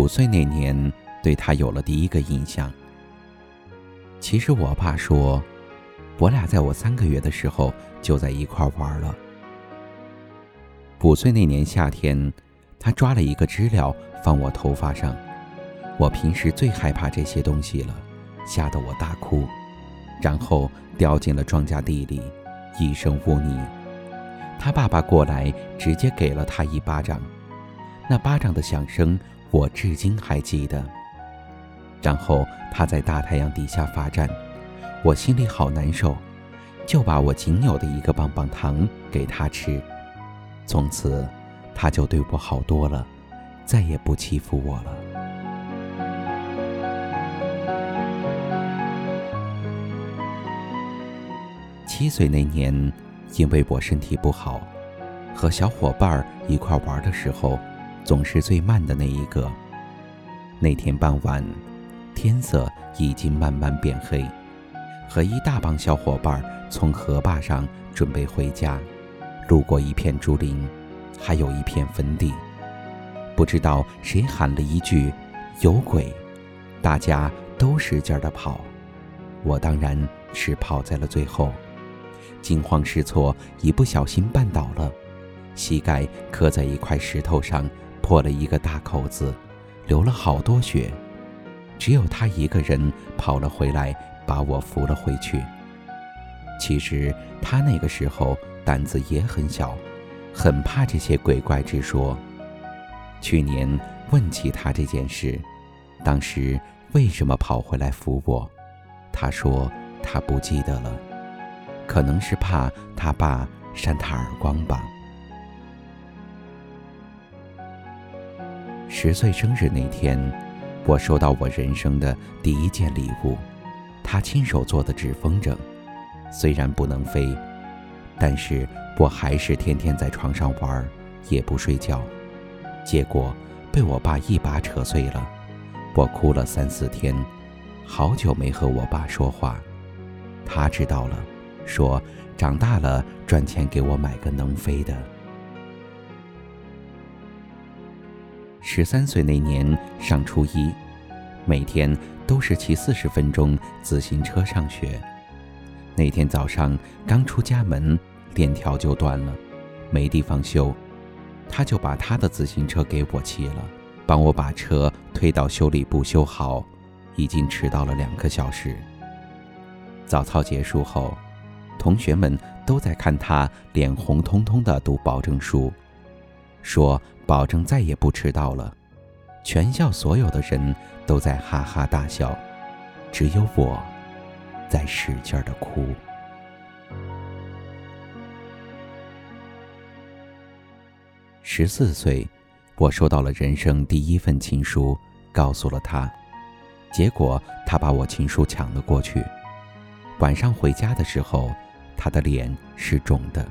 五岁那年，对他有了第一个印象。其实我爸说，我俩在我三个月的时候就在一块玩了。五岁那年夏天，他抓了一个知了放我头发上，我平时最害怕这些东西了，吓得我大哭，然后掉进了庄稼地里，一身污泥。他爸爸过来，直接给了他一巴掌，那巴掌的响声我至今还记得。然后他在大太阳底下罚站，我心里好难受，就把我仅有的一个棒棒糖给他吃。从此，他就对我好多了，再也不欺负我了。七岁那年，因为我身体不好，和小伙伴一块玩的时候，总是最慢的那一个。那天傍晚，天色已经慢慢变黑，和一大帮小伙伴从河坝上准备回家。路过一片竹林，还有一片坟地，不知道谁喊了一句“有鬼”，大家都使劲的跑，我当然是跑在了最后，惊慌失措，一不小心绊倒了，膝盖磕在一块石头上，破了一个大口子，流了好多血，只有他一个人跑了回来，把我扶了回去。其实他那个时候。胆子也很小，很怕这些鬼怪之说。去年问起他这件事，当时为什么跑回来扶我？他说他不记得了，可能是怕他爸扇他耳光吧。十岁生日那天，我收到我人生的第一件礼物，他亲手做的纸风筝，虽然不能飞。但是我还是天天在床上玩，也不睡觉，结果被我爸一把扯碎了。我哭了三四天，好久没和我爸说话。他知道了，说长大了赚钱给我买个能飞的。十三岁那年上初一，每天都是骑四十分钟自行车上学。那天早上刚出家门。链条就断了，没地方修，他就把他的自行车给我骑了，帮我把车推到修理部修好。已经迟到了两个小时。早操结束后，同学们都在看他脸红彤彤的读保证书，说保证再也不迟到了。全校所有的人都在哈哈大笑，只有我在使劲的哭。十四岁，我收到了人生第一份情书，告诉了他。结果他把我情书抢了过去。晚上回家的时候，他的脸是肿的。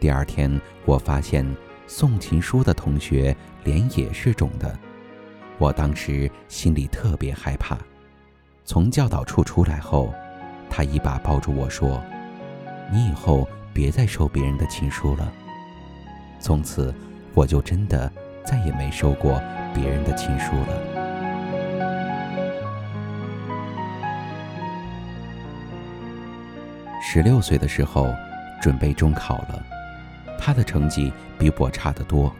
第二天，我发现送情书的同学脸也是肿的。我当时心里特别害怕。从教导处出来后，他一把抱住我说：“你以后别再收别人的情书了。”从此，我就真的再也没收过别人的情书了。十六岁的时候，准备中考了，他的成绩比我差得多。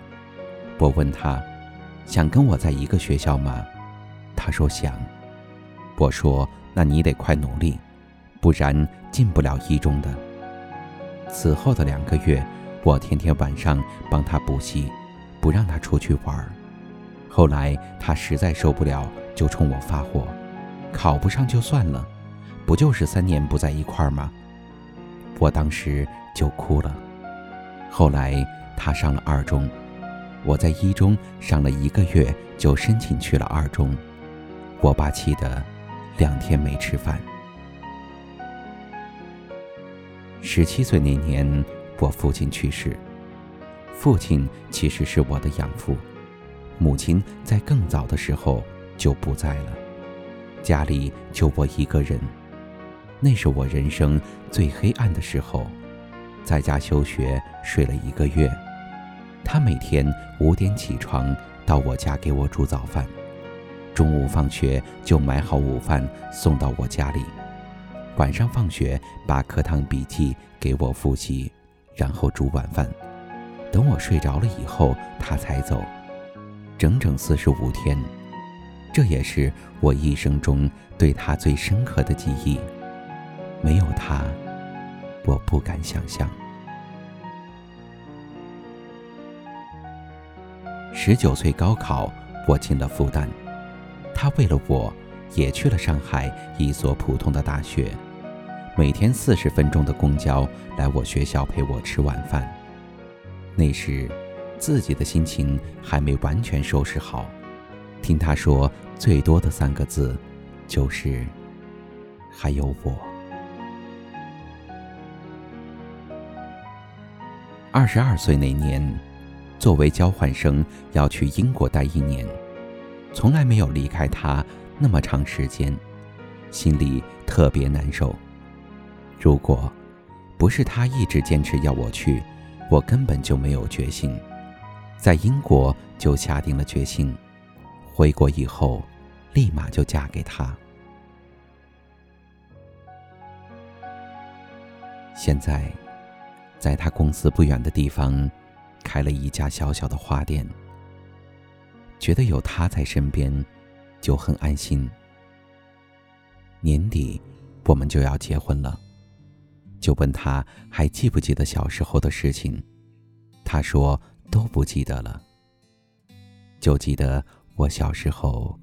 我问他，想跟我在一个学校吗？他说想。我说，那你得快努力，不然进不了一中的。此后的两个月。我天天晚上帮他补习，不让他出去玩。后来他实在受不了，就冲我发火：“考不上就算了，不就是三年不在一块儿吗？”我当时就哭了。后来他上了二中，我在一中上了一个月就申请去了二中。我爸气得两天没吃饭。十七岁那年。我父亲去世，父亲其实是我的养父，母亲在更早的时候就不在了，家里就我一个人，那是我人生最黑暗的时候，在家休学睡了一个月，他每天五点起床，到我家给我煮早饭，中午放学就买好午饭送到我家里，晚上放学把课堂笔记给我复习，然后煮晚饭，等我睡着了以后他才走，整整四十五天。这也是我一生中对他最深刻的记忆。没有他，我不敢想象。十九岁高考，我进了复旦，他为了我，也去了上海一所普通的大学，每天四十分钟的公交来我学校陪我吃晚饭。那时，自己的心情还没完全收拾好，听他说最多的三个字，就是“还有我”。二十二岁那年，作为交换生要去英国待一年，从来没有离开他那么长时间，心里特别难受。如果不是他一直坚持要我去，我根本就没有决心，在英国就下定了决心，回国以后立马就嫁给他。现在。在他公司不远的地方，开了一家小小的花店。觉得有他在身边，就很安心。年底，我们就要结婚了，就问他还记不记得小时候的事情，他说都不记得了，就记得我小时候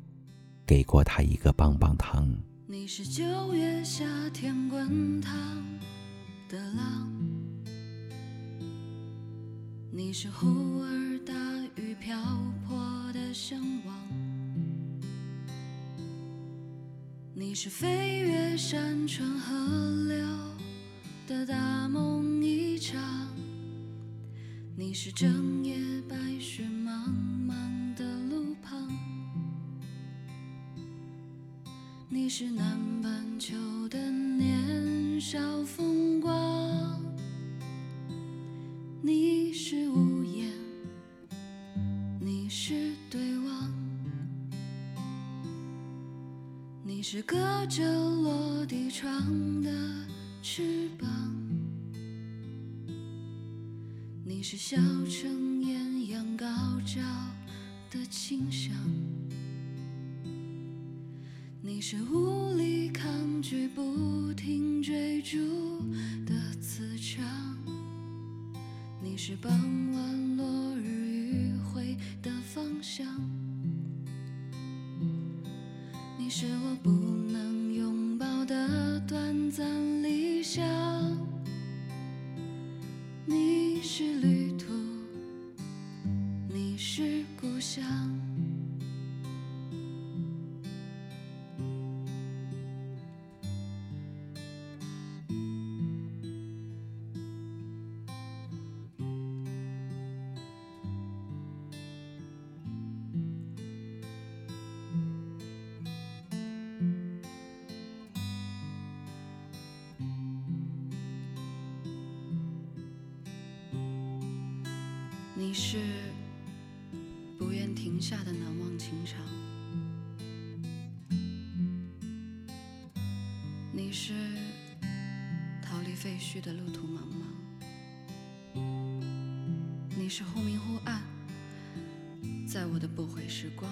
给过他一个棒棒糖。你是九月夏天滚烫的浪。你是忽而大雨瓢泼的向往，你是飞越山川河流的大梦一场，你是整夜白雪茫茫的路旁，你是南是隔着落地窗的翅膀，你是小城艳阳高照的清香，你是无力抗拒不停追逐的磁场。你是傍晚落日余晖的方向，你是我不能拥抱的短暂理想，你是旅途，你是故乡。你是不愿停下的难忘情长，你是逃离废墟的路途茫茫，你是忽明忽暗，在我的不悔时光，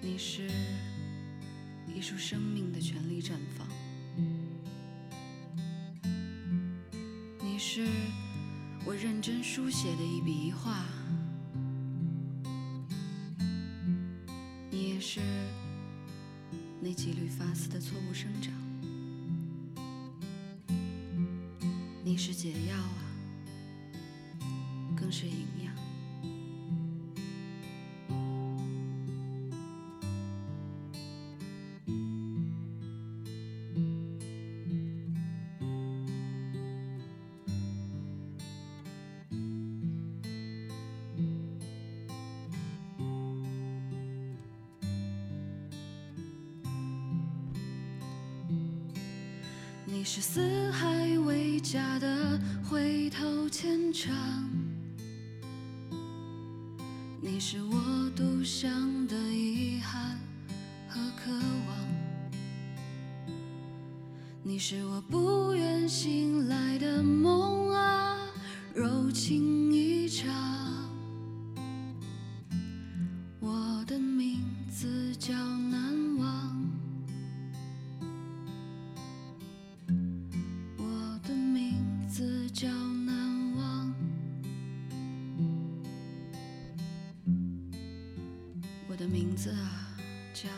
你是一束生命的全力绽放。是我认真书写的一笔一画，你也是那几缕发丝的错误生长。你是解药啊，更是营养。你是四海为家的回头牵肠，你是我独享的遗憾和渴望，你是我不愿醒来我的名字啊叫